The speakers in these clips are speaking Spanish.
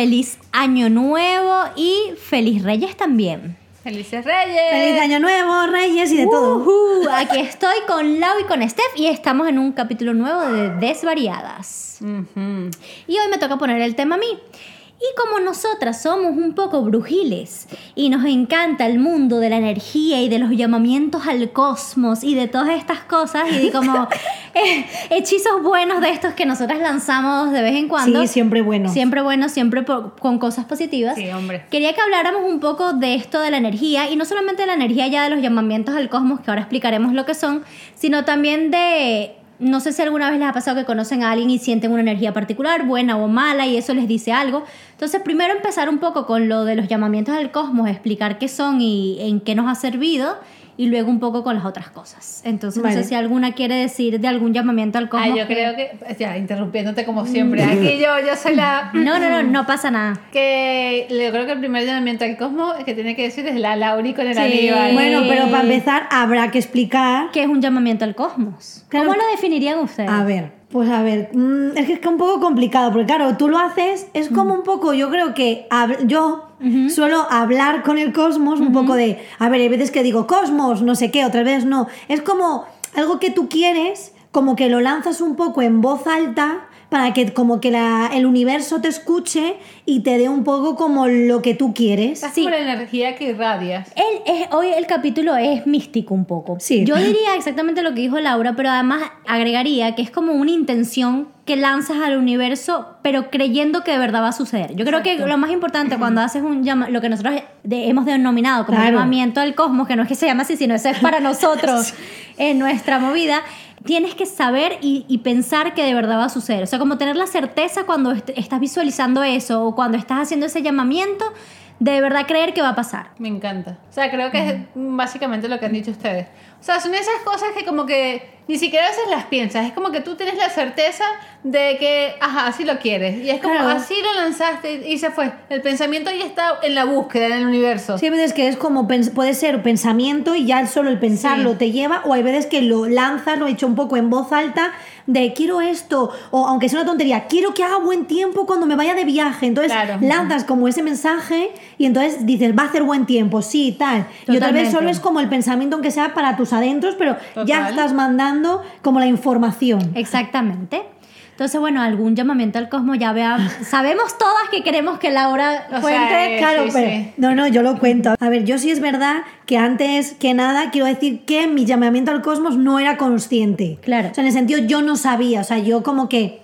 feliz año nuevo y feliz Reyes también. ¡Felices Reyes! Feliz año nuevo, Reyes y de todo. Ujú, Aquí estoy con Lau y con Steph y estamos en un capítulo nuevo de Desvariadas. Y hoy me toca poner el tema a mí. Y como nosotras somos un poco brujiles y nos encanta el mundo de la energía y de los llamamientos al cosmos y de todas estas cosas y de como eh, hechizos buenos de estos que nosotras lanzamos de vez en cuando. Sí, siempre bueno. Siempre bueno, siempre con cosas positivas. Sí, hombre. Quería que habláramos un poco de esto de la energía y no solamente de la energía ya de los llamamientos al cosmos, que ahora explicaremos lo que son, sino también de, no sé si alguna vez les ha pasado que conocen a alguien y sienten una energía particular, buena o mala, y eso les dice algo. Entonces, primero empezar un poco con lo de los llamamientos al cosmos, explicar qué son y en qué nos ha servido. Y luego un poco con las otras cosas. Entonces, no sé si alguna quiere decir de algún llamamiento al cosmos. Ay, yo que- creo que, ya, interrumpiéndote como siempre, aquí yo, yo soy la... No, no, no, no pasa nada. Que yo creo que el primer llamamiento al cosmos que tiene que decir es la Lauri con el Sí. Aníbal. Bueno, pero para empezar habrá que explicar. ¿Qué es un llamamiento al cosmos? Claro. ¿Cómo lo definirían ustedes? A ver, pues a ver, mm, es que es que un poco complicado, porque claro, tú lo haces, es como un poco, yo creo que hab- yo suelo hablar con el cosmos un poco de, a ver, hay veces que digo cosmos, no sé qué, otras veces no. Es como algo que tú quieres, como que lo lanzas un poco en voz alta para que como que la- el universo te escuche y te dé un poco como lo que tú quieres. Estás Sí. como la energía que irradias. El- es- hoy el capítulo es místico un poco. Sí. Yo diría exactamente lo que dijo Laura, pero además agregaría que es como una intención que lanzas al universo, pero creyendo que de verdad va a suceder. Yo creo que lo más importante cuando haces un llama, lo que nosotros de- hemos denominado como Claro. llamamiento al cosmos, que no es que se llama así, sino eso es para nosotros en nuestra movida. Tienes que saber y, y pensar que de verdad va a suceder. O sea, como tener la certeza cuando est- estás visualizando eso o cuando estás haciendo ese llamamiento, de verdad creer que va a pasar. Me encanta. O sea, creo que es básicamente lo que han dicho ustedes. O sea, son esas cosas que como que ni siquiera a veces las piensas. Es como que tú tienes la certeza de que, ajá, así lo quieres. Y es como, Claro. así lo lanzaste y se fue. El pensamiento ya está en la búsqueda, en el universo. Sí, hay veces que es como, puede ser pensamiento y ya solo el pensarlo Sí. te lleva, o hay veces que lo lanzas, lo he hecho un poco en voz alta, de quiero esto, o aunque sea una tontería, quiero que haga buen tiempo cuando me vaya de viaje. Entonces Claro. lanzas como ese mensaje y entonces dices, va a hacer buen tiempo, sí, tal. Y otra vez Totalmente. solo es como el pensamiento, aunque sea para tus adentros, pero ya estás mandando como la información. Exactamente. Entonces, bueno, algún llamamiento al cosmos ya veamos. Sabemos todas que queremos que Laura O sea, cuente. eh, Claro, sí, pero sí. no, no, yo lo cuento. A ver, yo sí es verdad que antes que nada quiero decir que mi llamamiento al cosmos no era consciente. Claro. O sea, en el sentido yo no sabía, o sea, yo como que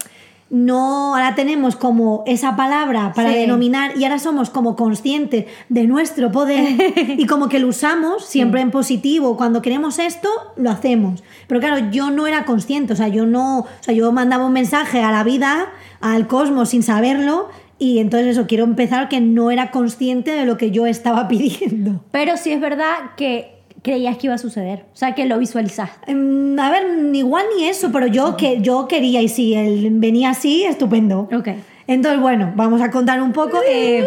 no, ahora tenemos como esa palabra para Sí. denominar y ahora somos como conscientes de nuestro poder y como que lo usamos siempre en positivo. Cuando queremos esto, lo hacemos. Pero claro, yo no era consciente, o sea, yo no, o sea, yo mandaba un mensaje a la vida, al cosmos sin saberlo y entonces eso, quiero empezar que no era consciente de lo que yo estaba pidiendo. Pero sí es verdad que creías que iba a suceder. O sea, que lo visualizaste. Em, A ver, igual ni eso, pero yo, que, yo quería y si él venía así, estupendo. Ok. Entonces, bueno, vamos a contar un poco. eh,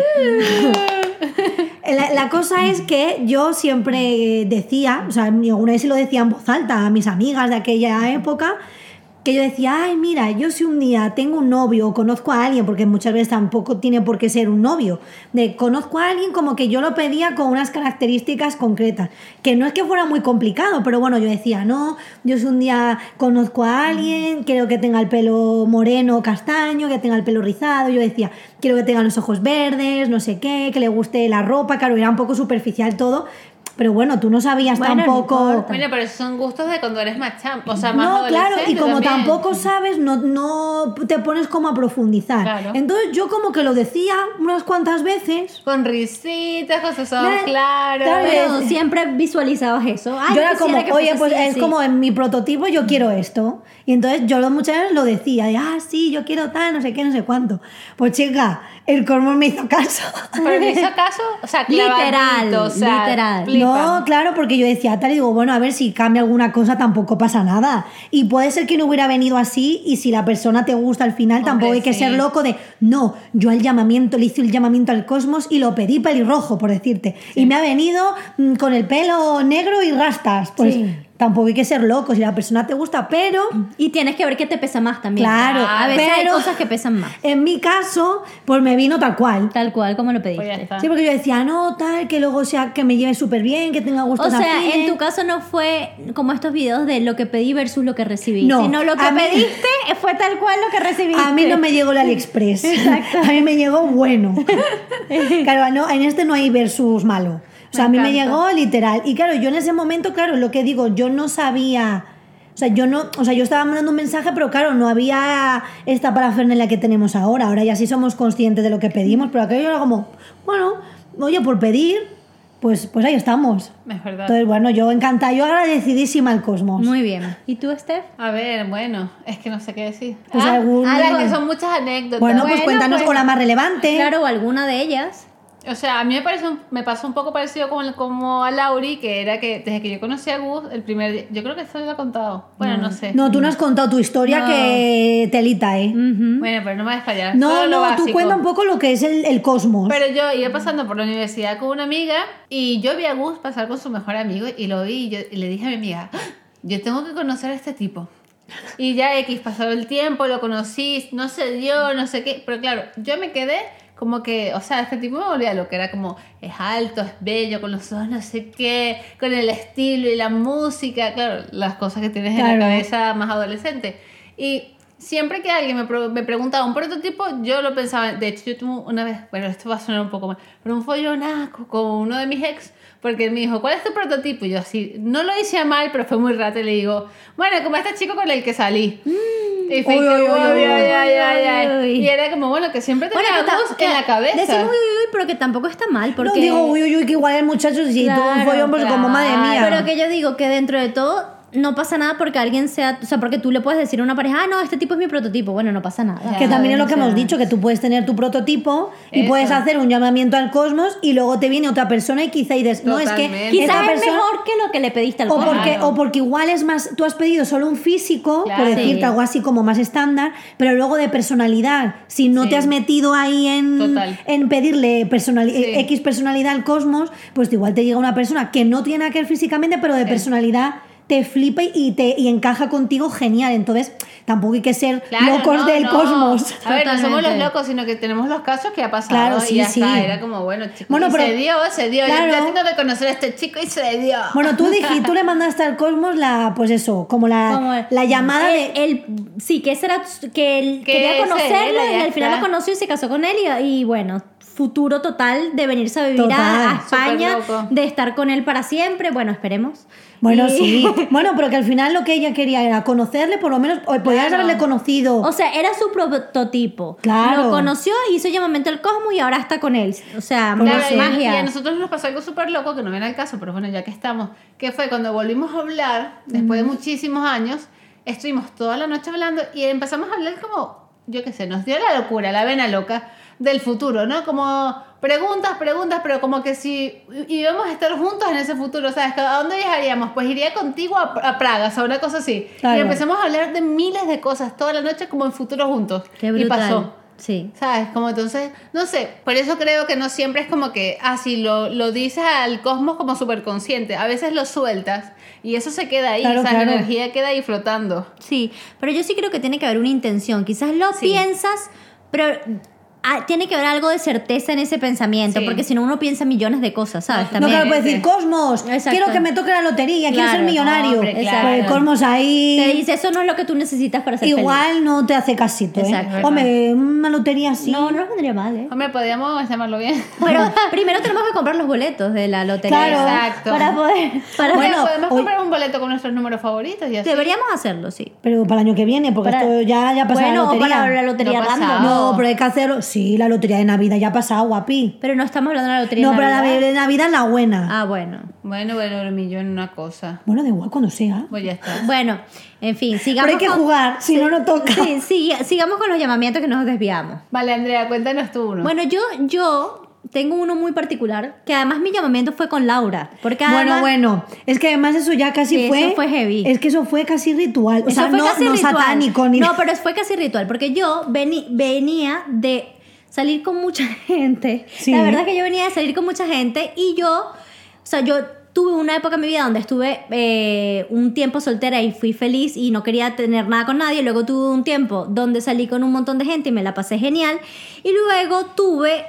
la, la cosa es que yo siempre decía, o sea, alguna vez se lo decía en voz alta a mis amigas de aquella época, yo decía, ay, mira, yo si un día tengo un novio o conozco a alguien, porque muchas veces tampoco tiene por qué ser un novio, de conozco a alguien como que yo lo pedía con unas características concretas, que no es que fuera muy complicado, pero bueno, yo decía, no, yo si un día conozco a alguien, quiero que tenga el pelo moreno castaño, que tenga el pelo rizado, yo decía, quiero que tenga los ojos verdes, no sé qué, que le guste la ropa, claro, era un poco superficial todo, pero bueno, tú no sabías Bueno, no tampoco... Mira, pero esos son gustos de cuando eres más champ, o sea, más No, claro, y como también. tampoco sabes, no, no te pones como a profundizar. Claro. Entonces yo como que lo decía unas cuantas veces. Con risitas, con sus ojos Claro, claros. claro, Pero siempre visualizabas eso. Ay, yo era como, que oye, pues así, es así". como en mi prototipo yo quiero esto. Y entonces yo lo- muchas veces lo decía, de, ah, sí, yo quiero tal, no sé qué, no sé cuánto. Pues chica, el Cormor me hizo caso. Pero me hizo caso, o sea, Literal, clavadito, o sea, literal. flipa. No, claro, porque yo decía tal y digo, bueno, a ver si cambia alguna cosa, tampoco pasa nada. Y puede ser que no hubiera venido así y si la persona te gusta al final, Hombre, tampoco hay que sí. ser loco de, no, yo al llamamiento, le hice el llamamiento al cosmos y lo pedí pelirrojo, por decirte. Y me ha venido mm, con el pelo negro y rastas. Pues Sí. Tampoco hay que ser loco si la persona te gusta, pero Y tienes que ver qué te pesa más también. Claro, A veces hay pero- cosas que pesan más. en mi caso, pues me vino tal cual. Tal cual como lo Pues pediste. está. Sí, porque yo decía, no, tal, que luego sea que me lleve súper bien, que tenga gustos O sea, afines. en tu caso no fue como estos videos de lo que pedí versus lo que recibí, No, sino lo que a mí- pediste fue tal cual lo que recibiste. A mí no me llegó el AliExpress. A mí me llegó bueno. Claro, no, en este no hay versus malo. O sea, Me a mí me encanta. llegó literal. Y claro, yo en ese momento, claro, lo que digo, yo no sabía. O sea, yo no, o sea, yo estaba mandando un mensaje, pero claro, no había esta parafernalia que tenemos ahora. Ahora ya sí somos conscientes de lo que pedimos, pero aquello era como, bueno, oye, por pedir, pues, pues ahí estamos. Es verdad. Entonces, bueno, yo encantada, yo agradecidísima al cosmos. Muy bien. ¿Y tú, Steph? A ver, bueno, es que no sé qué decir. Pues ah, algún- ah, que son muchas anécdotas. Bueno, pues Bueno, cuéntanos, pues- o la más relevante. Claro, o alguna de ellas. O sea, a mí me, parece un- me pasó un poco parecido como, como a Lauri, que era que desde que yo conocí a Gus, el primer día, yo creo que esto lo he contado. Bueno, no, sé. No, tú no has contado tu historia No. que telita, ¿eh? Ujú. Bueno, pero no me voy a fallar. No, solo lo no, tú cuenta un poco lo que es el, el cosmos. Pero yo iba pasando por la universidad con una amiga y yo vi a Gus pasar con su mejor amigo y lo vi y, yo, y le dije a mi amiga, "Ah, yo tengo que conocer a este tipo. Y ya X pasó el tiempo, lo conocí, no se dio, no sé qué. Pero claro, yo me quedé como que, o sea, este tipo me volvía lo que era como, es alto, es bello, con los ojos no sé qué, con el estilo y la música, claro, las cosas que tienes en la cabeza más adolescente. Y siempre que alguien me, me preguntaba un prototipo, yo lo pensaba. De hecho, yo tuve una vez, bueno, esto va a sonar un poco mal, pero un follonazo con uno de mis ex, porque él me dijo, ¿cuál es tu prototipo? Y yo así, no lo hice a mal, pero fue muy rato y le digo, bueno, como este chico con el que salí. Y fue. Y era como, bueno, que siempre que ta- Gus que en la cabeza. Decimos uy, uy, uy, pero que tampoco está mal. Porque... No digo, uy, uy, uy, que igual el muchacho, si tuvo un Claro, follón, pues como madre claro. mía. Pero que yo digo que dentro de todo no pasa nada porque alguien sea, o sea, porque tú le puedes decir a una pareja, ah, no, este tipo es mi prototipo. Bueno, no pasa nada. que también es lo que hemos dicho, que tú puedes tener tu prototipo y Eso. puedes hacer un llamamiento al cosmos y luego te viene otra persona y quizá dices, no, es que. Quizás es persona... mejor que lo que le pediste al O cosmos. porque, Claro. o porque igual es más, tú has pedido solo un físico, Claro. por decirte Sí. algo así como más estándar, pero luego de personalidad, si no Sí. te has metido ahí en, Total. en pedirle personali- Sí. X personalidad al cosmos, pues igual te llega una persona que no tiene que ver físicamente, pero de personalidad te flipa y te y encaja contigo genial. Entonces, tampoco hay que ser Claro, locos no, del no. cosmos. A ver, no somos los locos, sino que tenemos los casos que ha pasado Claro, y sí, ya sí. está. Era como, bueno, chicos, Bueno, y pero- se dio, se dio. Claro. Yo, tengo que conocer a este chico y se dio. Bueno, tú dijiste, tú le mandaste al cosmos la, pues eso, como la, Como la llamada el- de. el- sí, que ese era que él Que quería conocerlo era, y al final está. lo conoció y se casó con él y, y bueno, futuro total de venirse a vivir a- Total. a, España, de estar con él para siempre, bueno, esperemos. Bueno, Y- sí. Bueno, pero que al final lo que ella quería era conocerle, por lo menos, o podías Claro. haberle conocido. O sea, era su prototipo. Claro. Lo conoció, hizo llamamiento al cosmos y ahora está con él. O sea, Claro, y- magia. Y a nosotros nos pasó algo súper loco que no viene al caso, pero bueno, ya que estamos, que fue cuando volvimos a hablar, después de muchísimos años, estuvimos toda la noche hablando y empezamos a hablar como, yo qué sé, nos dio la locura, la vena loca del futuro, ¿no? Como preguntas, preguntas, pero como que si íbamos a estar juntos en ese futuro, ¿sabes? ¿A dónde viajaríamos? Pues iría contigo a, a Praga, o sea, una cosa así. Claro. Y empezamos a hablar de miles de cosas toda la noche como en futuro juntos. Qué y brutal. pasó. Sí. ¿Sabes? Como entonces, no sé, por eso creo que no siempre es como que, así lo, lo dices al cosmos como súper consciente. A veces lo sueltas y eso se queda ahí, Claro, esa claro. energía queda ahí flotando. Sí, pero yo sí creo que tiene que haber una intención. Quizás lo Sí. piensas, pero ah, tiene que haber algo de certeza en ese pensamiento, Sí. porque si no uno piensa millones de cosas, ¿sabes? No, no, También. claro, puede decir, Cosmos, Exacto. quiero que me toque la lotería, quiero ser millonario. hombre, Pues el Cosmos Te ahí dice, eso no es lo que tú necesitas para ser feliz. igual no te hace casito, ¿eh? Hombre, una lotería así. No, no nos vendría mal, ¿eh? Hombre, podríamos llamarlo bien. Pero primero tenemos que comprar los boletos de la lotería. Claro. Exacto. Para poder... Para Bueno, Bueno, podemos hoy- comprar un boleto con nuestros números favoritos y así. Deberíamos hacerlo, sí. Pero para el año que viene, porque Para- esto ya, ya pasó bueno, la o lotería. para la lotería No random. No, pero hay que hacerlo. Sí, la lotería de Navidad ya ha pasado, guapi. Pero no estamos hablando de la lotería No, de pero la Navidad. de Navidad es la buena. Ah, bueno. Bueno, bueno, un millón una cosa. Bueno, da igual cuando sea. Pues ya está. Bueno, en fin, sigamos Pero hay que con- jugar, si no, no toca. Sí, sí, sigamos con los llamamientos que nos desviamos. Vale, Andrea, cuéntanos tú uno. Bueno, yo, yo tengo uno muy particular, que además mi llamamiento fue con Laura. Porque Bueno, además, bueno, es que además eso ya casi fue. eso fue heavy. Es que eso fue casi ritual. O Eso sea, fue no, casi no ritual. satánico ni No, pero fue casi ritual, porque yo venía de salir con mucha gente. Sí. La verdad es que yo venía de salir con mucha gente y yo, o sea, yo tuve una época en mi vida donde estuve eh, un tiempo soltera y fui feliz y no quería tener nada con nadie. Luego tuve un tiempo donde salí con un montón de gente y me la pasé genial. Y luego tuve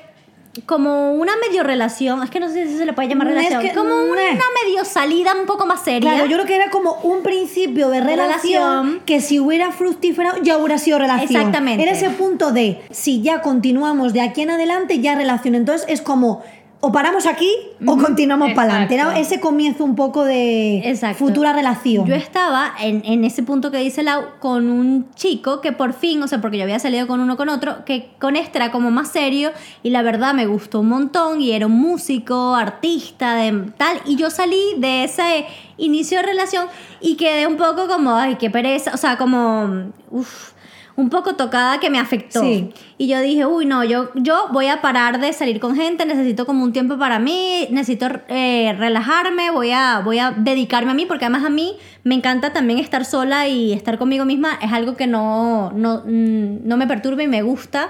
como una medio relación, es que no sé si se le puede llamar Mm, es relación, que- como una medio salida un poco más seria. Claro, yo creo que era como un principio de relación, Relación. que si hubiera fructífero ya hubiera sido relación. Exactamente. Era ese punto de si ya continuamos de aquí en adelante ya relación. Entonces es como o paramos aquí o continuamos para adelante. Era ese comienzo un poco de Exacto. futura relación. Yo estaba en, en ese punto que dice Lau con un chico que por fin, o sea, porque yo había salido con uno con otro, que con este era como más serio y la verdad me gustó un montón y era un músico, artista, de tal. Y yo salí de ese inicio de relación y quedé un poco como, ay, qué pereza, o sea, como, uff. Un poco tocada que me afectó. Sí. Y yo dije, uy, no, yo, yo voy a parar de salir con gente, necesito como un tiempo para mí, necesito eh, relajarme, voy a, voy a dedicarme a mí, porque además a mí me encanta también estar sola y estar conmigo misma, es algo que no, no, mm, no me perturba y me gusta.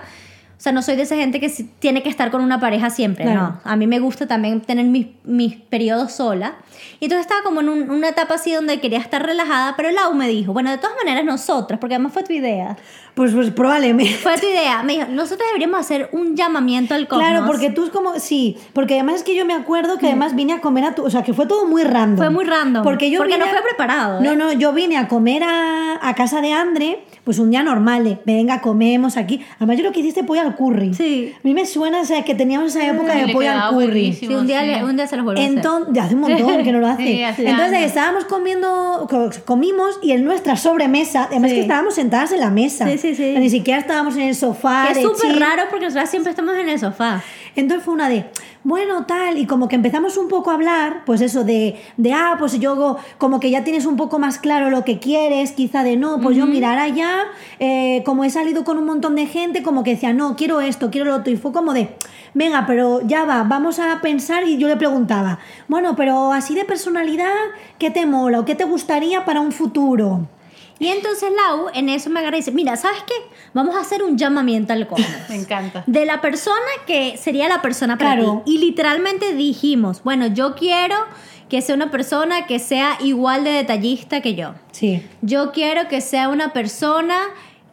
O sea, no soy de esa gente que tiene que estar con una pareja siempre, Claro. no. A mí me gusta también tener mis, mis periodos sola. Y entonces estaba como en un- una etapa así donde quería estar relajada, pero Lau me dijo, bueno, de todas maneras nosotras, porque además fue tu idea. Pues, pues probablemente. Fue tu idea. Me dijo, nosotros deberíamos hacer un llamamiento al cosmos. Claro, porque tú es como, sí, porque además es que yo me acuerdo que además vine a comer a tu, o sea, que fue todo muy random. Fue muy random, Porque yo porque vine no fue preparado, ¿eh? No, no, yo vine a comer a, a casa de Andre, pues un día normal de, venga, comemos aquí. Además yo lo que hiciste pollo al curry. Sí. A mí me suena, o sea, que teníamos esa época de le pollo al curry. Sí, un día, sí. le- un día se los hacer. Entonces, hace un montón que no lo hace. Sí, hace Entonces años. estábamos comiendo, co- comimos y en nuestra sobremesa, además que estábamos sentadas en la mesa. Sí, sí, sí. Ni siquiera estábamos en el sofá. Que es súper raro porque nosotras siempre estamos en el sofá. Entonces fue una de, bueno, tal, y como que empezamos un poco a hablar, pues eso de, de ah, pues yo como que ya tienes un poco más claro lo que quieres, quizá de no, pues yo mirar allá, eh, como he salido con un montón de gente, como que decía, no, quiero esto, quiero lo otro, y fue como de, venga, pero ya va, vamos a pensar, y yo le preguntaba, bueno, pero así de personalidad, ¿qué te mola o qué te gustaría para un futuro? Y entonces Lau en eso me agarra y dice, mira, ¿sabes qué? Vamos a hacer un llamamiento al cosmos. Me encanta. De la persona que sería la persona para Claro. ti. Y literalmente dijimos, bueno, yo quiero que sea una persona que sea igual de detallista que yo. Sí. Yo quiero que sea una persona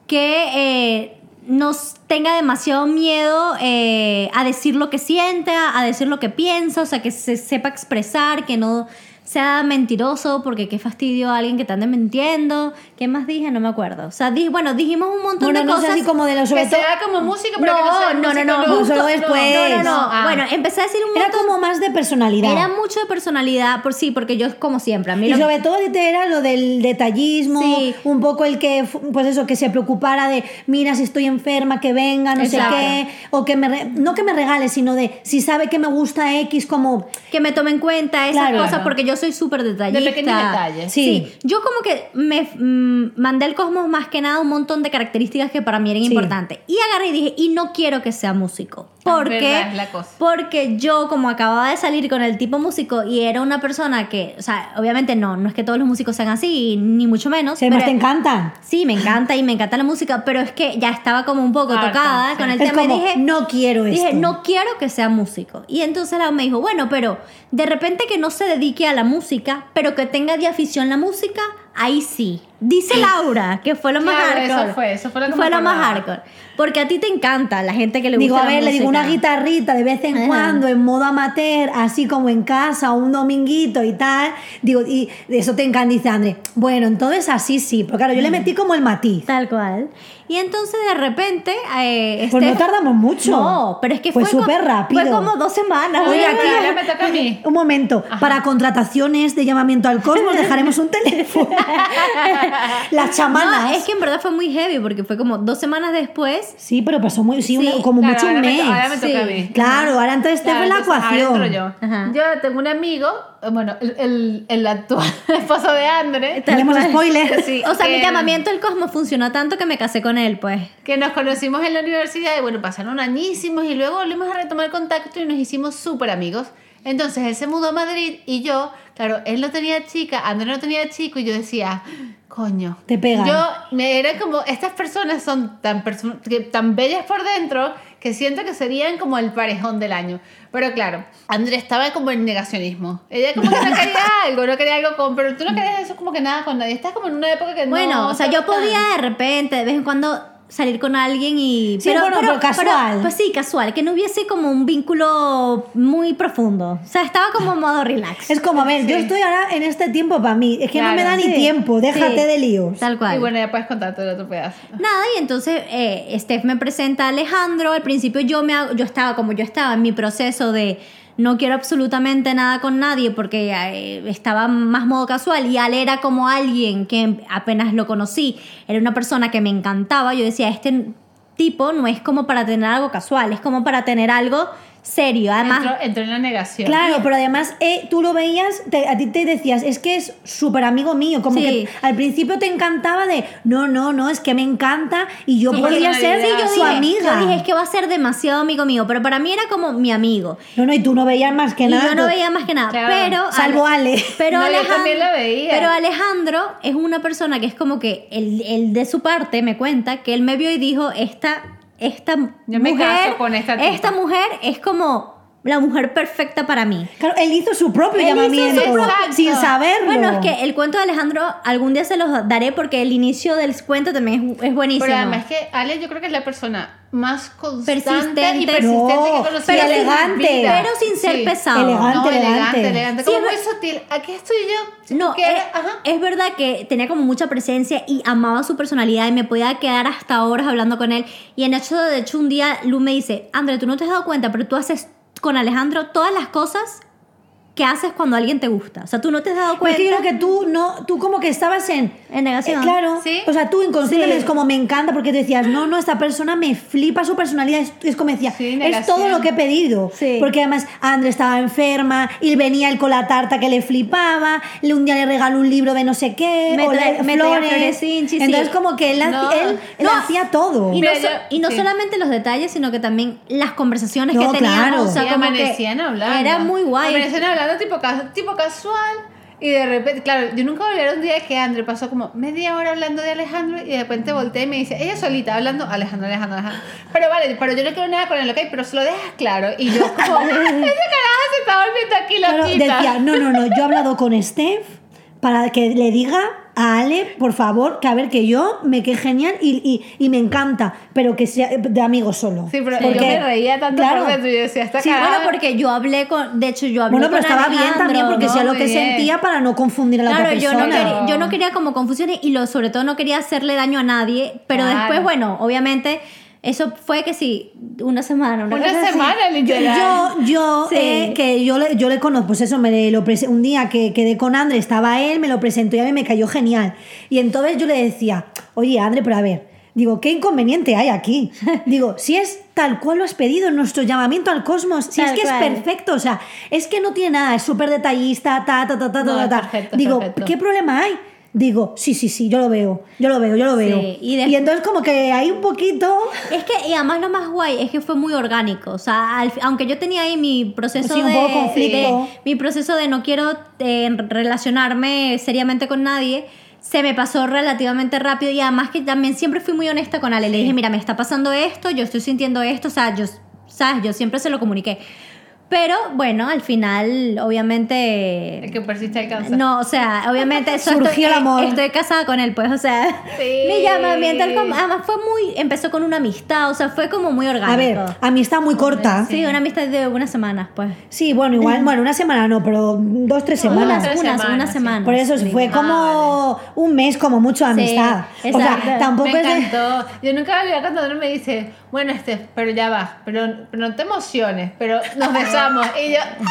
que eh, nos tenga demasiado miedo eh, a decir lo que siente, a decir lo que piensa, o sea, que se sepa expresar, que no sea mentiroso, porque qué fastidio a alguien que te ande mintiendo. ¿Qué más dije? No me acuerdo. O sea, di- bueno, dijimos un montón Bueno, de no cosas. así como de los Que sea como música, pero que no sea no, no, no, no, justo- después. No, no, no. Ah. Bueno, empecé a decir un Era montón. como más de personalidad. Era mucho de personalidad, por sí, porque yo como siempre, a mí Y lo- sobre todo era lo del detallismo, Sí. un poco el que, pues eso, que se preocupara de, mira, si estoy enferma, que venga, no Exacto. sé qué, o que me, re- no que me regale, sino de, si sabe que me gusta X, como, que me tome en cuenta esas Claro. cosas porque yo soy súper detallista. De pequeños detalles. Sí. Yo como que me mm, mandé al cosmos más que nada un montón de características que para mí eran Sí. importantes. Y agarré y dije, y no quiero que sea músico. Porque, es la cosa. porque yo como acababa de salir con el tipo músico y era una persona que, o sea, obviamente no, no es que todos los músicos sean así, ni mucho menos. además pero- te encantan. Sí, me encanta y me encanta la música, pero es que ya estaba como un poco Harta, tocada sí. con el Es tema y como, dije, no quiero dije, esto. no quiero que sea músico. Y entonces la me dijo, bueno, pero de repente que no se dedique a la música, pero que tenga de afición la música, ahí sí. Dice Laura, que fue lo más Claro, eso hardcore. fue, eso fue lo que me Fue lo más hardcore. Porque a ti te encanta la gente que le gusta Digo, a ver, le digo una guitarrita de vez en Ajá. cuando, en modo amateur, así como en casa, un dominguito y tal. Digo, y eso te encanta, dice André. Bueno, entonces así sí, pero claro, yo le metí como el matiz. Tal cual. Y entonces de repente... Eh, Pues no tardamos mucho. No, pero es que Fue fue, súper rápido. Fue como dos semanas. Oye, aquí- me a mí. Un momento, para contrataciones de llamamiento al cosmos dejaremos un teléfono. Las chamanas. No, es que en verdad fue muy heavy porque fue como dos semanas después. Sí, pero pasó muy, sí, Sí, una- como Claro, mucho un me mes. to- ahora me toca Sí. a mí. Claro, ahora entra Estef en la ecuación. yo. Ajá. Yo tengo un amigo, eh, bueno, el, el, el actual esposo de Andre. Tenemos cual. spoiler. Sí, O sea, mi llamamiento al cosmos funcionó tanto que me casé con él, pues. que nos conocimos en la universidad y bueno, pasaron añísimos y luego volvimos a retomar contacto y nos hicimos súper amigos. Entonces él se mudó a Madrid y yo, claro, él no tenía chica, Andrés no tenía chico y yo decía, coño. Te pegan. Yo me era como, estas personas son tan, perso- que- tan bellas por dentro que siento que serían como el parejón del año. Pero claro, André estaba como en negacionismo. Ella como que no quería algo, no quería algo con... Pero tú no querías eso como que nada con nadie. Estás como en una época que no... Bueno, o sea, yo podía de repente, de vez en cuando, salir con alguien y... Sí, bueno, pero casual. pues sí, casual, que no hubiese como un vínculo muy profundo. O sea, estaba como en modo relax. Es como, a ver, yo Sí. estoy ahora en este tiempo para mí. Es que no me Claro. da ni Sí, tiempo, déjate sí. de líos. Tal cual. Y bueno, ya puedes contar todo el otro pedazo. Nada, y entonces eh, Steph me presenta a Alejandro. Al principio yo, me, hago- yo estaba como yo estaba en mi proceso de no quiero absolutamente nada con nadie porque eh, estaba más modo casual y Ale era como alguien que apenas lo conocí, era una persona que me encantaba. Yo decía, este tipo no es como para tener algo casual, es como para tener algo serio. Además, entró, entró en la negación. Claro, pero además eh, tú lo veías, te- a ti te decías, es que es súper amigo mío, como Sí. que al principio te encantaba de, no, no, no, es que me encanta y yo Su podría ser personalidad. su dije, amiga. yo dije, es que va a ser demasiado amigo mío, pero para mí era como mi amigo. No, no, y tú no veías más que y nada. yo no veía más que nada, Claro. pero Salvo Ale. Pero, No, yo Alejandro, también la veía. pero Alejandro es una persona que es como que él, él de su parte me cuenta que él me vio y dijo, esta, esta Yo me mujer, caso con esta tipa". esta mujer es como la mujer perfecta para mí. Claro, él hizo su propio Él hizo llamamiento su propio- sin saberlo. Bueno, es que el cuento de Alejandro algún día se los daré porque el inicio del cuento también es, es buenísimo. Pero además que Ale yo creo que es la persona más constante Persistente. y persistente No, que he conocido pero elegante. vida. Pero sin ser pesado. Elegante, no, elegante, elegante. elegante. Sí, como es muy sutil. Aquí estoy yo. No, es, ajá. es verdad que tenía como mucha presencia y amaba su personalidad y me podía quedar hasta horas hablando con él. Y en hecho, de hecho, un día Lu me dice, André, tú no te has dado cuenta, pero tú haces con Alejandro todas las cosas que haces cuando alguien te gusta. O sea, tú no te has dado Pero cuenta. es que yo creo que tú no, tú como que estabas en En negación. Eh, claro. Sí. O sea, tú inconscientemente Sí. es como me encanta porque te decías, no, no, esta persona me flipa su personalidad. Es, es como decía, Sí, es todo lo que he pedido. Sí. Porque además Andre estaba enferma y venía él con la tarta que le flipaba. le- Un día le regaló un libro de no sé qué. Me o le- me flores hinchis, sí. Entonces, como que él, No. él, él No. hacía todo. Y no, so- y no sí. solamente los detalles, sino que también las conversaciones No, que teníamos. claro. O sea, como que. Era muy guay. Amanecían hablando tipo, tipo casual. Y de repente, claro, yo nunca volví a ver un día que André pasó como media hora hablando de Alejandro y de repente volteé y me dice, ella solita hablando, Alejandro, Alejandro, Alejandro. Pero vale, pero yo no quiero nada con él, ok, pero se lo dejas claro. Y yo como, ese carajo se está volviendo aquí loquita. decía, no, no, no, yo he hablado con Steph para que le diga a Ale, por favor, que a ver, que yo me quedé genial y, y, y me encanta, pero que sea de amigos solo. Sí, pero Porque- yo me reía tanto claro, por dentro y yo decía, esta Sí, bueno, porque yo hablé con. De hecho, yo hablé Bueno, pero con estaba bien también porque ¿no? sea lo que bien. sentía para no confundir a la Claro, otra yo persona. no, quería, yo no quería como confusiones y lo, sobre todo no quería hacerle daño a nadie, pero Claro. después, bueno, obviamente, eso fue que sí, una semana, una, Una semana, literal. yo, yo, Sí. eh, que yo le, yo le conozco, pues eso, me lo un día que quedé con André, estaba él, me lo presentó y a mí me cayó genial. Y entonces yo le decía, oye, André, pero a ver, digo, ¿qué inconveniente hay aquí? Digo, si es tal cual lo has pedido nuestro llamamiento al cosmos, si es Tal que cual. es perfecto, o sea, es que no tiene nada, es súper detallista, ta, ta, ta, ta, No, ta, es ta. perfecto, es Digo, perfecto. ¿qué problema hay? Digo, sí, sí, sí, yo lo veo, yo lo veo, yo lo veo. Sí, y entonces como que hay un poquito... Es que, y además lo más guay es que fue muy orgánico. O sea, al aunque yo tenía ahí mi proceso Sí, un de, poco conflicto. de- Mi proceso de no quiero eh, relacionarme seriamente con nadie, se me pasó relativamente rápido y además que también siempre fui muy honesta con Ale. Le dije, mira, me está pasando esto, yo estoy sintiendo esto, o sea, yo, ¿sabes? Yo siempre se lo comuniqué. Pero bueno, al final, obviamente. El que persiste alcanza. No, o sea, obviamente eso Surgió estoy, el amor. estoy casada con él, pues, o sea, Sí. mi llamamiento al com- además fue muy, empezó con una amistad, o sea, fue como muy orgánico. A ver, amistad muy corta. sí, una amistad de unas semanas, pues. Sí, bueno, igual, bueno, una semana no, pero dos, tres No, semanas. tres unas, semanas, unas sí. Por eso sí. fue como un mes, como mucho de Sí, amistad. o sea, tampoco me es de-. Yo nunca olvidé cuando uno me dice, bueno, este, pero ya va, pero, pero no te emociones, pero nos besamos. Y yo,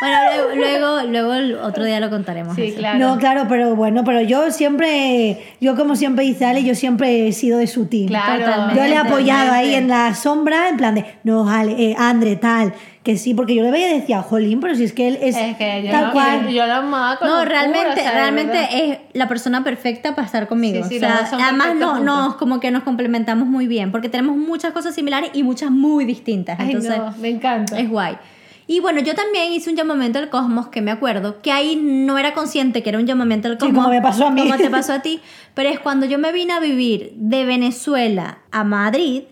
Bueno, luego, luego, luego el otro día lo contaremos. sí, eso. claro. No, claro, pero bueno, pero yo siempre, yo como siempre dice Ale, yo siempre he sido de su team. Claro. Totalmente. Yo le he apoyado ahí en la sombra, en plan de, no, Ale, eh, Andre, tal, que sí, porque yo le veía y decía, jolín, pero si es que él es, Es que yo, tal no- cual. yo, yo lo amaba con No, locura, realmente, o sea, de realmente es la persona perfecta para estar conmigo. Sí, sí, o sea, además no, juntos. nos como que nos complementamos muy bien, porque tenemos muchas cosas similares y muchas muy distintas. Ay, Entonces, no, me encanta. es guay. Y bueno, yo también hice un llamamiento al cosmos que me acuerdo, que ahí no era consciente que era un llamamiento al Sí, cosmos. como me pasó a mí. Como te pasó a ti. Pero es cuando yo me vine a vivir de Venezuela a Madrid,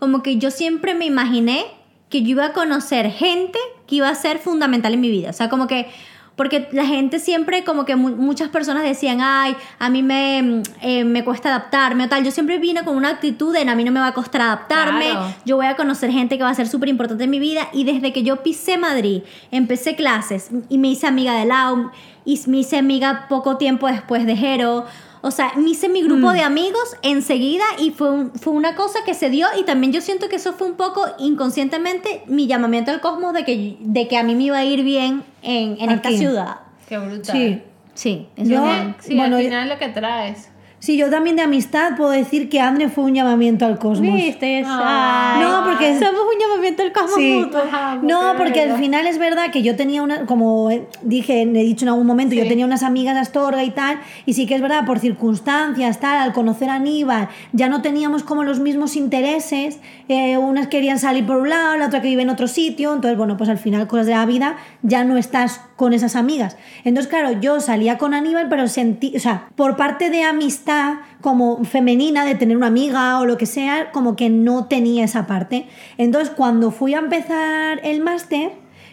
como que yo siempre me imaginé que yo iba a conocer gente que iba a ser fundamental en mi vida. O sea, como que porque la gente siempre, como que mu- muchas personas decían, ay, a mí me, mm, eh, me cuesta adaptarme o tal. Yo siempre vine con una actitud de, a mí no me va a costar adaptarme, Claro. yo voy a conocer gente que va a ser súper importante en mi vida. Y desde que yo pisé Madrid, empecé clases y me hice amiga de Lau, y me hice amiga poco tiempo después de Jero. O sea, me hice mi grupo de amigos enseguida y fue, un- fue una cosa que se dio y también yo siento que eso fue un poco inconscientemente mi llamamiento al cosmos de que, de que a mí me iba a ir bien en, en esta ciudad. Qué brutal. Sí. Sí, eso Yo- es- Sí, Bueno, al yo- final lo que traes. Sí, yo también de amistad puedo decir que Andre fue un llamamiento al cosmos. ¿Viste? Ay. No, porque- somos un llamamiento al cosmos Sí. mutuo. Ajá, No, porque al final es verdad que yo tenía una, como dije, he dicho en algún momento, yo tenía unas amigas de Astorga y tal, y sí que es verdad, por circunstancias, tal, al conocer a Aníbal, ya no teníamos como los mismos intereses, eh, unas querían salir por un lado, la otra que vive en otro sitio, entonces bueno, pues al final cosas de la vida, ya no estás con esas amigas. Entonces claro, yo salía con Aníbal, pero sentí, o sea, por parte de amistad como femenina, de tener una amiga o lo que sea, como que no tenía esa parte. Entonces cuando fui a empezar el máster,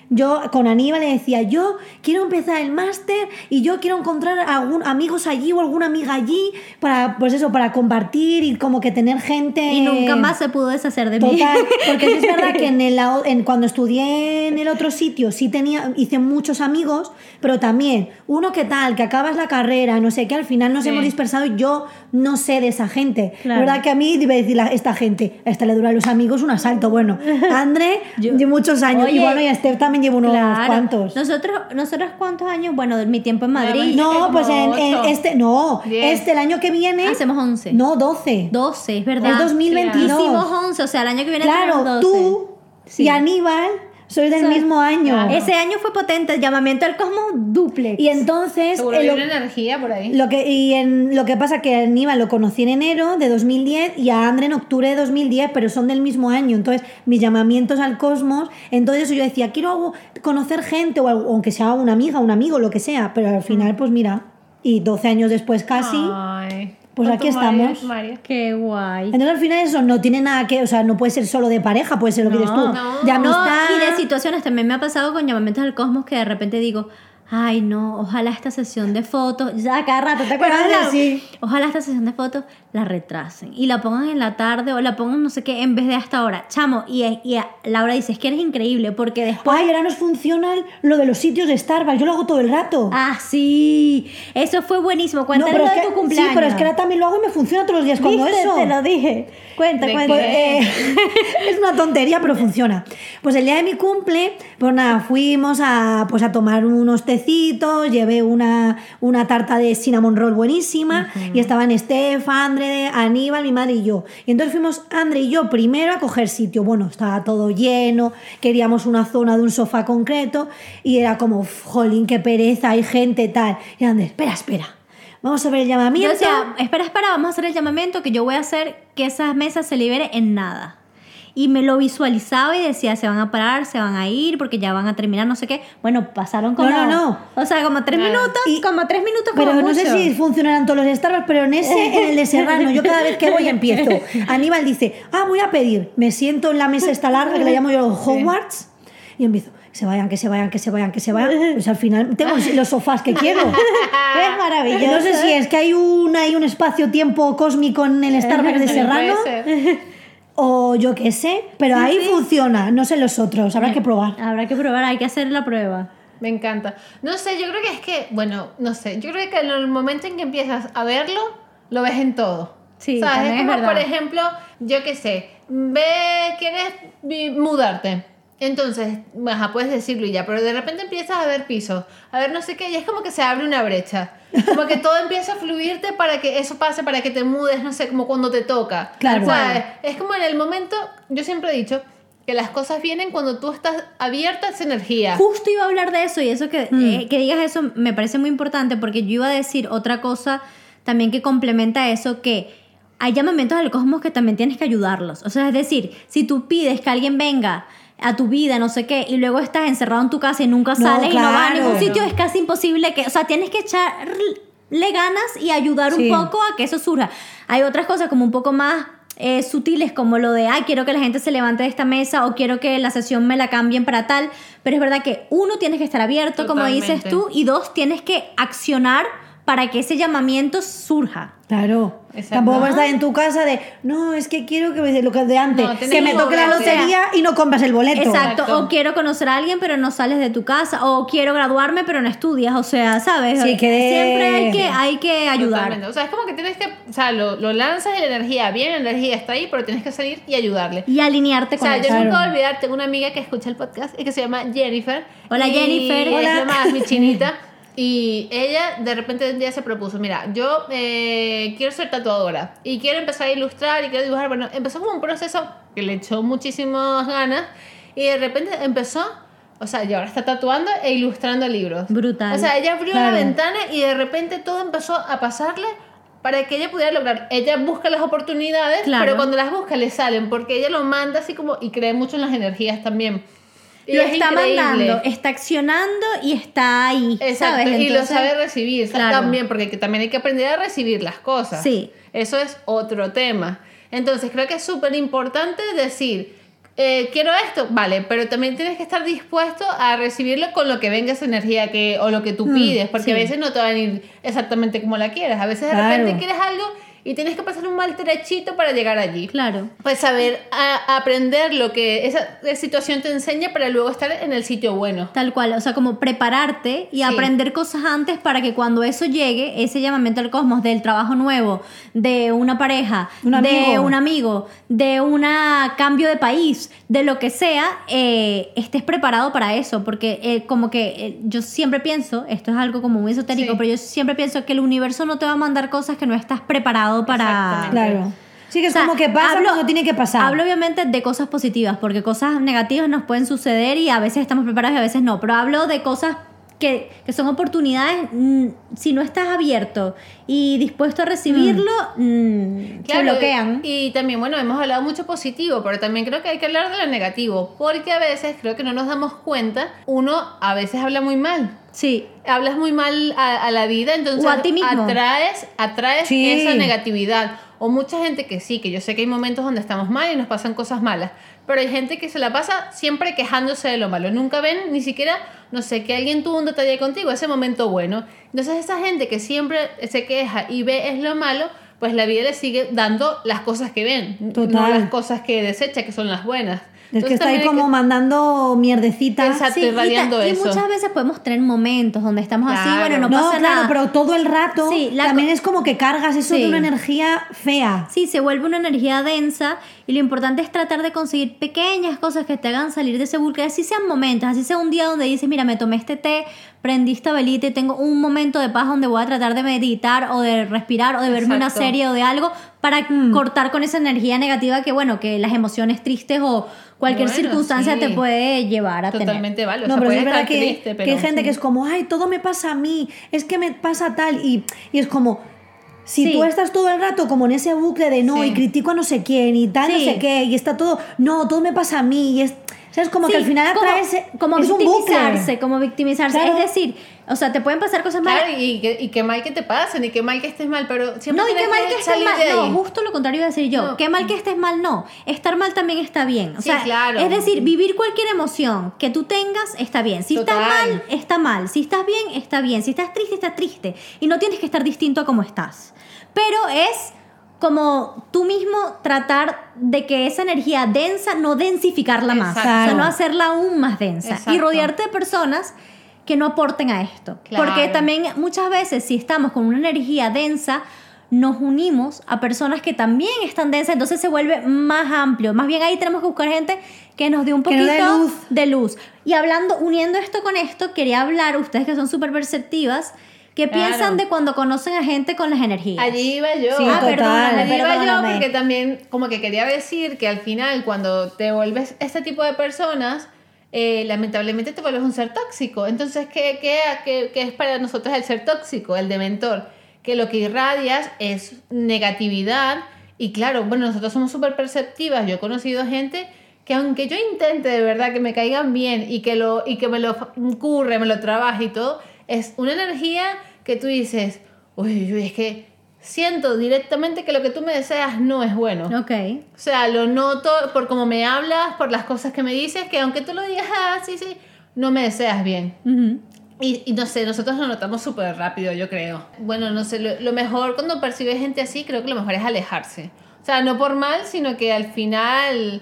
yo con Aníbal le decía, yo quiero empezar el máster y yo quiero encontrar algún amigos allí o alguna amiga allí para, pues eso, para compartir y como que tener gente. Y nunca más se pudo deshacer de mí. Total, porque sí es verdad que en el, en, cuando estudié en el otro sitio sí tenía, hice muchos amigos, pero también uno que tal, que acabas la carrera, no sé qué, al final nos Sí. hemos dispersado y yo no sé de esa gente. Claro. La verdad que a mí debe decir la- esta gente, a esta le dura a los amigos un asalto. Bueno, André Yo- de muchos años y Oye, bueno, y a Esther también llevo unos Claro. cuantos. Nosotros, nosotros cuántos años, bueno, mi tiempo en Madrid. No, pues en, en este, no, Diez. este el año que viene. Hacemos 11. No, 12. 12, es verdad. Es 2022. Hicimos 11, o sea, el año que viene Claro, tenemos 12. tú Sí. y Aníbal sois del Soy- mismo año. Claro. Ese año fue potente, el llamamiento al cosmos duplex. Y entonces, Seguro eh, hay lo, una energía por ahí. lo que, y en, lo que pasa que a Aníbal lo conocí en enero de 2010 y a Andre en octubre de 2010, pero son del mismo año. Entonces, mis llamamientos al cosmos, entonces yo decía, quiero conocer gente, o algo- aunque sea una amiga, un amigo, lo que sea, pero al final, pues mira, y 12 años después casi, Ay. Pues aquí estamos. Qué guay. entonces al final eso no tiene nada que, o sea, no puede ser solo de pareja, puede ser lo que dices tú, no. de No, amistad. y de situaciones también me ha pasado con llamamientos al cosmos que de repente digo, ay no, ojalá esta sesión de fotos, ya cada rato, ¿te acuerdas? Sí. Ojalá esta sesión de fotos la retrasen y la pongan en la tarde o la pongan no sé qué en vez de hasta ahora. Chamo, y, y Laura dice, es que eres increíble porque después... Ay, ahora nos funciona lo de los sitios de Starbucks, yo lo hago todo el rato. Ah, sí, eso fue buenísimo. Lo es de que- tu cumpleaños. Sí, pero es que ahora también lo hago y me funciona todos los días cuando ¿Viste? eso. Te lo dije. Cuenta, ¿De cuenta. Pues, eh, es una tontería, pero funciona. Pues el día de mi cumple, pues nada, fuimos a, pues a tomar unos tecitos, llevé una, una tarta de cinnamon roll buenísima y estaban Steph, Aníbal, mi madre y yo. Y entonces fuimos Andre y yo primero a coger sitio. Bueno, estaba todo lleno, queríamos una zona de un sofá concreto y era como, "Uf, jolín, qué pereza, hay gente tal. Y Andre, espera, espera. Vamos a ver el Yo llamamiento. decía, espera, espera, vamos a hacer el llamamiento que yo voy a hacer que esas mesas se libere en nada. Y me lo visualizaba y decía, se van a parar, se van a ir porque ya van a terminar, no sé qué. Bueno, pasaron como... No, no, no. O sea, como tres Claro. minutos, Y- como tres minutos como Pero no sé mucho. si funcionarán todos los Starbucks, pero en ese, en el de Serrano, yo cada vez que voy empiezo. Aníbal dice, ah, voy a pedir. Me siento en la mesa esta larga, que la llamo yo Hogwarts, y empiezo, se vayan, que se vayan, que se vayan, que se vayan. Pues al final tengo los sofás que quiero. Es maravilloso. No sé si es que hay un, hay un espacio-tiempo cósmico en el Starbucks de Serrano, puede ser. O yo qué sé, pero ahí funciona, no sé los otros, habrá que probar. Habrá que probar, hay que hacer la prueba. Me encanta. No sé, yo creo que es que, bueno, no sé, yo creo que en el momento en que empiezas a verlo, lo ves en todo. Sí, ¿Sabes? Es es como, verdad. por ejemplo, yo qué sé, ve, quieres mudarte. Entonces, ajá, puedes decirlo y ya, pero de repente empiezas a ver pisos, a ver no sé qué, y es como que se abre una brecha. Como que todo empieza a fluirte para que eso pase, para que te mudes, no sé, como cuando te toca. Claro. ¿Sabes? Es como en el momento, yo siempre he dicho que las cosas vienen cuando tú estás abierta a esa energía. Justo iba a hablar de eso y eso que, Mm. eh, que digas eso me parece muy importante porque yo iba a decir otra cosa también que complementa eso que hay llamamientos al cosmos que también tienes que ayudarlos. O sea, es decir, si tú pides que alguien venga a tu vida, no sé qué, y luego estás encerrado en tu casa y nunca No, sales y no vas a claro. ningún sitio, es casi imposible que, o sea, tienes que echarle ganas y ayudar Sí. un poco a que eso surja. Hay otras cosas como un poco más eh, sutiles como lo de, ay, quiero que la gente se levante de esta mesa o quiero que la sesión me la cambien para tal, pero es verdad que uno, tienes que estar abierto, como dices tú, y dos, tienes que accionar para que ese llamamiento surja. Claro. Exacto. Tampoco vas a estar en tu casa de, no, es que quiero que me lo que de antes, No, que me que toque la lotería y no compras el boleto. Exacto. Exacto. o quiero conocer a alguien pero no sales de tu casa, o quiero graduarme pero no estudias, o sea, ¿sabes? Sí, que- Siempre hay que, hay que ayudar. Totalmente. O sea, es como que tienes que, o sea, lo, lo lanzas y la energía, bien, la energía está ahí, pero tienes que salir y ayudarle. Y alinearte O con sea, eso. yo nunca voy a olvidar, tengo una amiga que escucha el podcast y que se llama Jennifer. Hola, Y Jennifer. Es Hola. lo más, mi chinita. Y ella de repente un día se propuso, mira, yo eh, quiero ser tatuadora y quiero empezar a ilustrar y quiero dibujar. Bueno, empezó como un proceso que le echó muchísimas ganas y de repente empezó, o sea, y ahora está tatuando e ilustrando libros. Brutal. O sea, ella abrió Claro. la ventana y de repente todo empezó a pasarle para que ella pudiera lograr. Ella busca las oportunidades, Claro. pero cuando las busca le salen porque ella lo manda así como y cree mucho en las energías también. Y lo es está increíble. mandando, está accionando y está ahí. Exacto, ¿sabes? y lo sabe recibir claro. también, porque que también hay que aprender a recibir las cosas. Sí. Eso es otro tema. Entonces, creo que es súper importante decir, eh, quiero esto, vale, pero también tienes que estar dispuesto a recibirlo con lo que venga esa energía que, o lo que tú pides, porque sí. a veces no te va a venir exactamente como la quieres. A veces de Claro. repente quieres algo y tienes que pasar un mal trechito para llegar allí. Claro. Pues saber a- aprender lo que esa, esa situación te enseña para luego estar en el sitio bueno. Tal cual, o sea, como prepararte y Sí. aprender cosas antes para que cuando eso llegue, ese llamamiento al cosmos del trabajo nuevo, de una pareja, Un de un amigo, de un cambio de país, de lo que sea, eh, estés preparado para eso, porque eh, como que eh, yo siempre pienso, esto es algo como muy esotérico, Sí. pero yo siempre pienso que el universo no te va a mandar cosas que no estás preparado para... Exactamente. Claro. Sí, que es O sea, como que pasa hablo- cuando tiene que pasar. Hablo obviamente de cosas positivas, porque cosas negativas nos pueden suceder y a veces estamos preparados y a veces no, pero hablo de cosas que, que son oportunidades, mm, si no estás abierto y dispuesto a recibirlo, mm, se bloquean. Y también, bueno, hemos hablado mucho positivo, pero también creo que hay que hablar de lo negativo, porque a veces creo que no nos damos cuenta, uno a veces habla muy mal. Sí, Hablas muy mal a, a la vida, entonces O a ti mismo. atraes, atraes Sí. esa negatividad. O mucha gente que sí, que yo sé que hay momentos donde estamos mal y nos pasan cosas malas, pero hay gente que se la pasa siempre quejándose de lo malo. Nunca ven ni siquiera, no sé, que alguien tuvo un detalle contigo, ese momento bueno. Entonces esa gente que siempre se queja y ve es lo malo, pues la vida le sigue dando las cosas que ven, no Total. las cosas que desecha, que son las buenas. Es que está ahí como mandando mierdecita. Exacto. sí, y, irradiando y eso. muchas veces podemos tener momentos donde estamos así, Claro. bueno, no, No, pasa claro, nada. pero todo el rato Sí, la también es como que cargas eso Sí. de una energía fea. Sí, se vuelve una energía densa y lo importante es tratar de conseguir pequeñas cosas que te hagan salir de ese bucle, así sean momentos, así sea un día donde dices, mira, me tomé este té, prendí esta velita y tengo un momento de paz donde voy a tratar de meditar o de respirar o de verme una Exacto. serie o de algo para Mm. cortar con esa energía negativa que, bueno, que las emociones tristes o cualquier Bueno, circunstancia sí. te puede llevar a tener. Totalmente vale. O no, sea, pero es verdad que, triste, que pero hay gente sí. que es como, ay, todo me pasa a mí, es que me pasa tal. Y, y es como, si Sí. tú estás todo el rato como en ese bucle de no, y critico a no sé quién, y tal, no sé qué, y está todo, no, todo me pasa a mí, y es, ¿sabes? Como que Sí, al final como- atraes, como es un victimizarse, como victimizarse. Claro. Es decir, o sea, te pueden pasar cosas malas. Claro, y, que- y qué mal que te pasen, y qué mal que estés mal, pero siempre No, y qué mal que estés mal. No, justo lo contrario iba a decir yo. No. Qué mal que estés mal, no. Estar mal también está bien. O Sí, sea, claro. es decir, vivir cualquier emoción que tú tengas está bien. Si estás Total. mal, está mal. Si estás bien, está bien. Si estás triste, está triste. Y no tienes que estar distinto a como estás. Pero es como tú mismo tratar de que esa energía densa no densificarla más, Exacto. no hacerla aún más densa y rodearte de personas que no aporten a esto. Claro. Porque también muchas veces si estamos con una energía densa, nos unimos a personas que también están densas, entonces se vuelve más amplio. Más bien ahí tenemos que buscar gente que nos dé un poquito dé luz. de luz. Y hablando, uniendo esto con esto, quería hablar, ustedes que son súper perceptivas, ¿qué Claro. piensan de cuando conocen a gente con las energías? Allí iba yo. Sí, Ah, total. perdóname, Allí iba yo porque también como que quería decir que al final cuando te vuelves este tipo de personas, eh, lamentablemente te vuelves un ser tóxico. Entonces, ¿qué, qué, qué, qué es para nosotros el ser tóxico, el dementor? Que lo que irradias es negatividad y claro, bueno, nosotros somos súper perceptivas. Yo he conocido gente que aunque yo intente de verdad que me caigan bien y que, lo, y que me lo curre, me lo trabaje y todo, es una energía que tú dices, uy, uy, es que siento directamente que lo que tú me deseas no es bueno. Ok. O sea, lo noto por cómo me hablas, por las cosas que me dices, que aunque tú lo digas, ah, sí, sí, no me deseas bien. Ujú. Y, y no sé, nosotros lo notamos súper rápido, yo creo. Bueno, no sé, lo, lo mejor cuando percibes gente así, creo que lo mejor es alejarse. O sea, no por mal, sino que al final...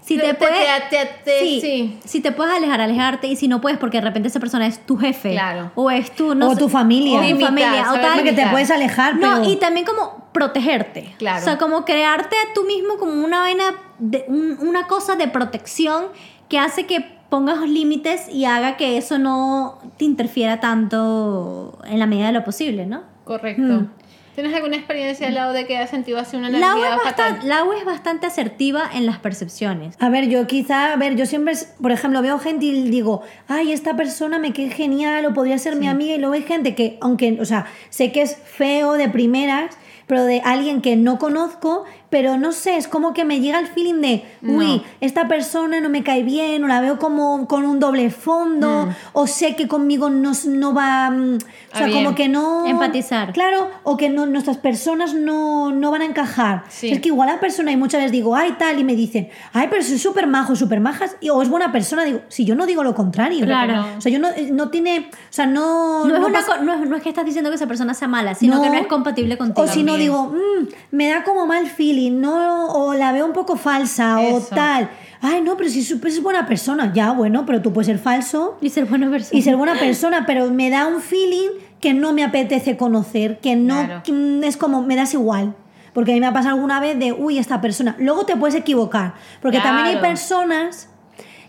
Si te, te- puedes, te- te- te- sí, sí. si te puedes alejar, alejarte y si no puedes porque de repente esa persona es tu jefe Claro. o es tu no O sé- tu familia. o tu Limitar, familia o tal Porque te puedes alejar, no pero... y también como protegerte Claro. o sea como crearte a tú mismo como una vaina de, un- una cosa de protección que hace que pongas límites y haga que eso no te interfiera tanto en la medida de lo posible no Correcto. Mm. ¿Tienes alguna experiencia al lado de que has sentido así una Lau energía es, fatal? bastante, Lau es bastante asertiva en las percepciones. A ver, yo quizá, a ver, yo siempre, por ejemplo, veo gente y digo, ay, esta persona me queda genial o podría ser mi amiga y luego hay gente que, aunque, o sea, sé que es feo de primeras, pero de alguien que no conozco, pero no sé, es como que me llega el feeling de, uy, No. esta persona no me cae bien, o la veo como con un doble fondo, Mm. o sé que conmigo no, no va, mm, o sea, Ah, como que no... Empatizar. Claro, o que no, nuestras personas no, no van a encajar. Sí. Es que igual la persona, y muchas veces digo, ay, tal, y me dicen, ay, pero soy súper majo, súper majas, y- o es buena persona, digo, si yo no digo lo contrario. Claro. O sea, yo no, eh, no tiene, o sea, no... no, es una pasa- co- no, es, no es que estás diciendo que esa persona sea mala sino No. que no es compatible contigo O si no digo, "Mm, me da como mal feeling, no, o la veo un poco falsa, o tal. Ay, no, pero si es buena persona, ya, bueno, pero tú puedes ser falso y ser buena persona y ser buena persona, pero me da un feeling que no me apetece conocer, que no Claro. que, mm, es como me das igual. Porque a mí me ha pasado alguna vez de, uy, esta persona. Luego te puedes equivocar, porque también hay personas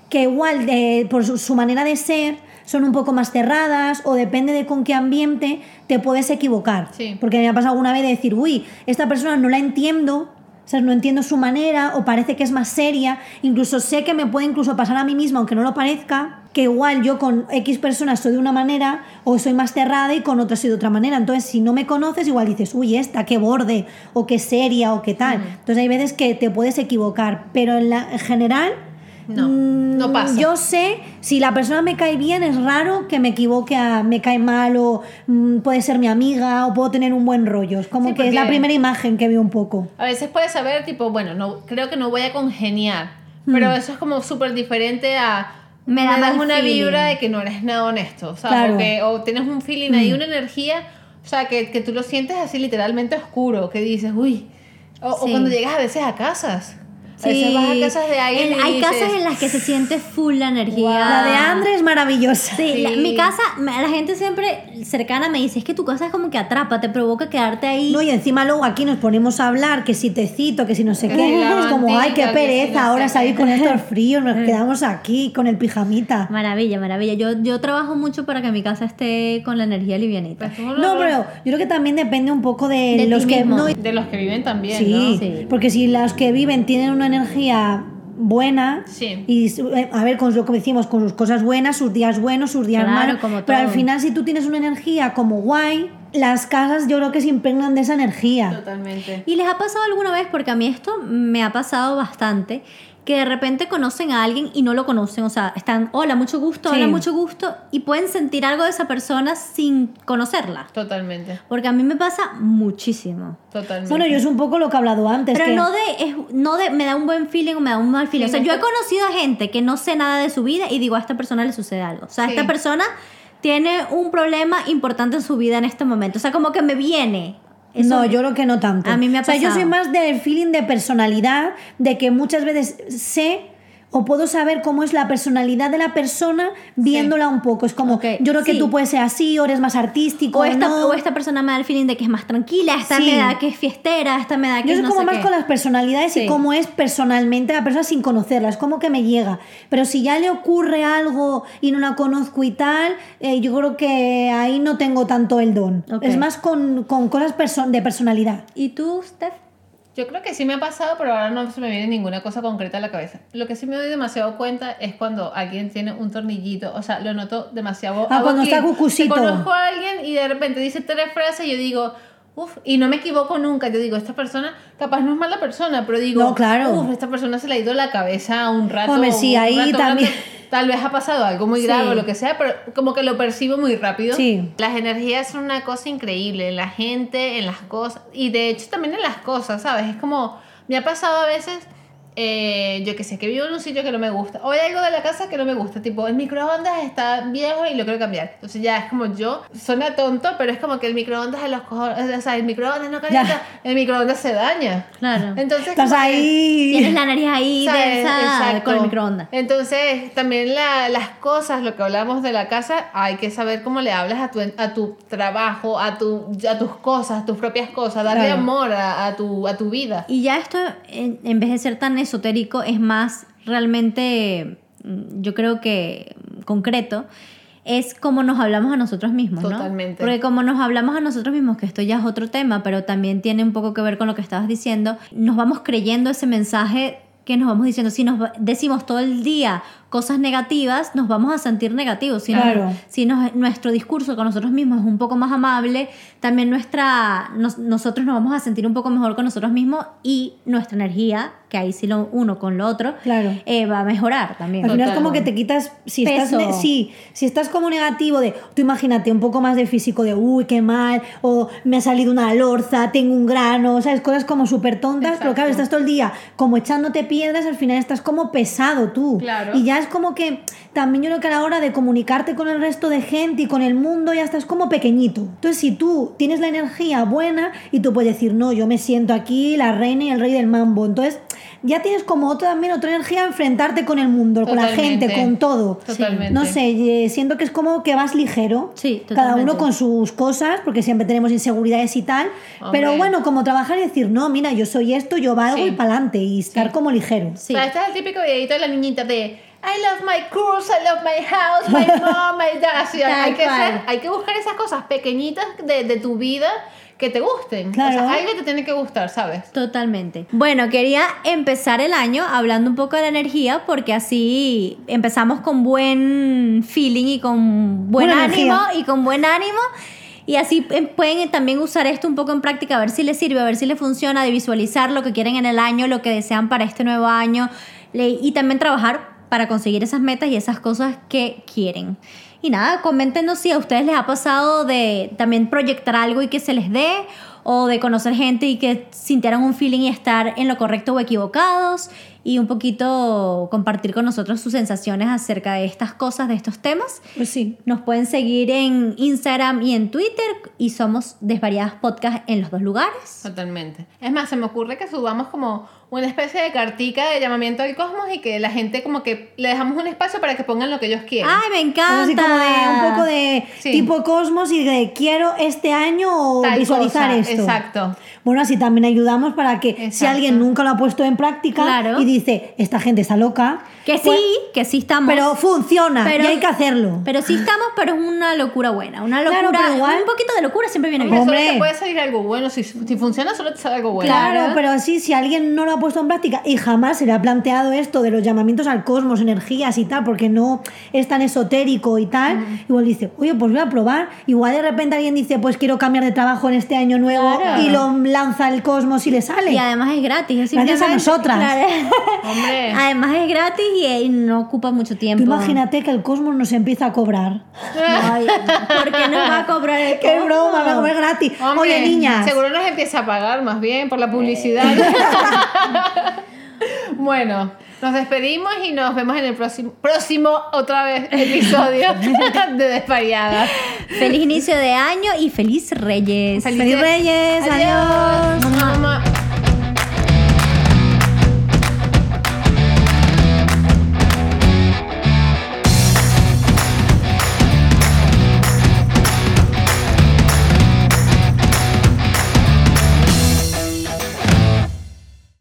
que igual de, por su, su manera de ser son un poco más cerradas o depende de con qué ambiente te puedes equivocar. Sí. Porque me ha pasado alguna vez de decir, uy, esta persona no la entiendo, o sea, no entiendo su manera o parece que es más seria, incluso sé que me puede incluso pasar a mí misma, aunque no lo parezca, que igual yo con X personas soy de una manera o soy más cerrada y con otras soy de otra manera. Entonces, si no me conoces, igual dices, uy, esta, qué borde, o qué seria, o qué tal. Entonces, hay veces que te puedes equivocar, pero en, la, en general... No, mm, no pasa. Yo sé, si la persona me cae bien, es raro que me equivoque a me cae mal o mm, puede ser mi amiga o puedo tener un buen rollo. Es como Sí, que es la primera imagen que veo un poco. A veces puedes saber, tipo, bueno, no, creo que no voy a congeniar. Hmm. Pero eso es como súper diferente a. Me da das una feeling. vibra de que no eres nada honesto. Claro. Porque- o tienes un feeling ahí, una energía. O sea, que, que tú lo sientes así literalmente oscuro. Que dices, uy. O, o cuando llegas a veces a casas. A veces vas a casas de alguien. En- hay dices, casas en las que se siente full la energía. Wow. La de Andre es maravillosa. Sí, la- Sí. mi casa, la gente siempre cercana me dice, es que tu casa es como que atrapa, te provoca quedarte ahí. No, y encima luego aquí nos ponemos a hablar que si te cito, que si no sé Que qué. la Es como, ay, qué que si pereza, no ahora qué". salir con estos fríos, nos quedamos aquí con el pijamita. Maravilla, maravilla. Yo, yo trabajo mucho para que mi casa esté con la energía livianita. pues, No, pero yo creo que también depende un poco de, De los que... no, De los que viven también, Sí, ¿no? Sí. porque si las que viven tienen una energía buena Sí. y a ver con lo que decimos con sus cosas buenas sus días buenos sus días Claro, malos como pero al final si tú tienes una energía como guay las casas yo creo que se impregnan de esa energía Totalmente. ¿Y les ha pasado alguna vez? Porque a mí esto me ha pasado bastante. Que de repente conocen a alguien y no lo conocen. O sea, están, hola, mucho gusto, Sí. hola, mucho gusto. Y pueden sentir algo de esa persona sin conocerla. Totalmente. Porque a mí me pasa muchísimo. Totalmente. bueno yo es un poco lo que he hablado antes Pero que- no de, es, no de me da un buen feeling o me da un mal feeling. Sí, o sea, yo he conocido a gente que no sé nada de su vida y digo, a esta persona le sucede algo. O sea, Sí. esta persona tiene un problema importante en su vida en este momento. O sea, como que me viene. Eso- no, yo creo que no tanto. A mí me ha O sea, yo pasado. soy más del feeling de personalidad, de que muchas veces sé o puedo saber cómo es la personalidad de la persona viéndola un poco. Es como, Ok, yo creo que sí. tú puedes ser así, o eres más artístico, O esta, no. o esta persona me da el feeling de que es más tranquila, esta Sí. me da que es fiestera, esta me da que Yo es soy no como sé más qué. con las personalidades y cómo es personalmente la persona sin conocerla. Es como que me llega. Pero si ya le ocurre algo y no la conozco y tal, eh, yo creo que ahí no tengo tanto el don. Es más con, con cosas perso- de personalidad. ¿Y tú, Steph? Yo creo que sí me ha pasado, pero ahora no se me viene ninguna cosa concreta a la cabeza. Lo que sí me doy demasiado cuenta es cuando alguien tiene un tornillito, o sea, lo noto demasiado. Ah, cuando está cucusito. que Conozco a alguien y de repente dice tres frases y yo digo, Uf, y no me equivoco nunca. Yo digo, esta persona, capaz no es mala persona, pero digo, No, claro. uf, esta persona se le ha ido la cabeza un rato. Hombre, sí, ahí rato también. grande. Tal vez ha pasado algo muy grave Sí. o lo que sea, pero como que lo percibo muy rápido. Sí. Las energías son una cosa increíble en la gente, en las cosas, y de hecho también en las cosas, ¿sabes? Es como, me ha pasado a veces, eh, yo que sé, que vivo en un sitio que no me gusta, o hay algo de la casa que no me gusta, tipo, el microondas está viejo y lo quiero cambiar. Entonces ya es como yo, suena tonto, pero es como que el microondas de los cojones, o sea, el microondas no calienta, el microondas se daña. Claro. Entonces, Estás ahí. Tienes la nariz ahí con el microondas. Entonces, también la- las cosas, lo que hablamos de la casa, hay que saber cómo le hablas a tu, a tu trabajo, a, tu, a tus cosas, tus propias cosas, darle Claro. amor a, a tu, a tu vida. Y ya esto, en, en vez de ser tan esotérico, es más realmente, mm, yo creo que concreto, es como nos hablamos a nosotros mismos, ¿no? Totalmente. Porque como nos hablamos a nosotros mismos, que esto ya es otro tema, pero también tiene un poco que ver con lo que estabas diciendo, nos vamos creyendo ese mensaje que nos vamos diciendo, si nos decimos todo el día cosas negativas, nos vamos a sentir negativos. Si, nos- Claro. si nos- nuestro discurso con nosotros mismos es un poco más amable, también nuestra, nos- nosotros nos vamos a sentir un poco mejor con nosotros mismos y nuestra energía, que ahí sí lo uno con lo otro, Claro. eh, va a mejorar también. Al final es Total. como que te quitas, si estás, Peso. ne- sí, si estás como negativo de, tú imagínate un poco más de físico de, uy, qué mal, o me ha salido una lorza, tengo un grano, ¿sabes? Cosas como súper tontas, pero claro, Exacto. estás todo el día como echándote piedras, al final estás como pesado tú. Claro. Y ya es como que también yo creo que a la hora de comunicarte con el resto de gente y con el mundo ya estás como pequeñito. Entonces si tú tienes la energía buena y tú puedes decir, no, yo me siento aquí la reina y el rey del mambo, entonces ya tienes como otra, también otra energía a enfrentarte con el mundo, con la gente, Totalmente. con todo. Totalmente. No sé, eh, siento que es como que vas ligero. Sí, Cada totalmente. uno con sus cosas, porque siempre tenemos inseguridades y tal. Pero Hombre. bueno, como trabajar y decir, no, mira, yo soy esto, yo valgo Sí. y para adelante. Y estar Sí. como ligero. Sí. O sea, este es el típico videito de la niñita de I love my cruise, I love my house, my mom, my dad. Tal hay, que ser- hay que buscar esas cosas pequeñitas de, de tu vida que te gusten. Claro. O sea, algo te tiene que gustar, ¿sabes? Totalmente. Bueno, quería empezar el año hablando un poco de la energía porque así empezamos con buen feeling y con buen Buena ánimo energía. y con buen ánimo. Y así eh, pueden también usar esto un poco en práctica, a ver si les sirve, a ver si les funciona, de visualizar lo que quieren en el año, lo que desean para este nuevo año y también trabajar para conseguir esas metas y esas cosas que quieren. Y nada, coméntenos si a ustedes les ha pasado de también proyectar algo y que se les dé, o de conocer gente y que sintieran un feeling y estar en lo correcto o equivocados, y un poquito compartir con nosotros sus sensaciones acerca de estas cosas, de estos temas. Pues sí. Nos pueden seguir en Instagram y en Twitter, y somos Desvariadas Podcast en los dos lugares. Totalmente. Es más, se me ocurre que subamos como una especie de cartica de llamamiento al cosmos y que la gente como que le dejamos un espacio para que pongan lo que ellos quieran. ¡Ay, me encanta! Así como de un poco de Sí. tipo cosmos y de quiero este año o Tal visualizar cosa, esto. Exacto. Bueno, así también ayudamos para que si Exacto. alguien nunca lo ha puesto en práctica Claro. y dice, esta gente está loca, Que sí, pues- que sí estamos. pero funciona Pero- y hay que hacerlo. Pero sí estamos, pero es una locura buena. Una locura. Claro, pero igual- Un poquito de locura siempre viene bien. Hombre. solo te puede salir algo bueno. Si, si funciona, solo te sale algo bueno. Claro, Claro. pero sí, si alguien no lo ha puesto en práctica y jamás se le ha planteado esto de los llamamientos al cosmos, energías y tal, porque no es tan esotérico y tal, igual dice, oye, pues voy a probar. Igual de repente alguien dice, pues quiero cambiar de trabajo en este año nuevo Claro. y lo lanza el cosmos y le sale. Y además es gratis. es Gracias a nosotras. Claro. Hombre. Además es gratis y, eh, no ocupa mucho Tú tiempo. imagínate que el cosmos nos empieza a cobrar. Ay, ¿Por qué nos va a cobrar el ¡Qué broma! Va a comer gratis. Hombre, Oye, niñas. Seguro nos empieza a pagar más bien por la publicidad. bueno, nos despedimos y nos vemos en el próximo, próximo otra vez, episodio de Despariadas. Feliz inicio de año y feliz Reyes. ¡Feliz Reyes! ¡Adiós! Mamá.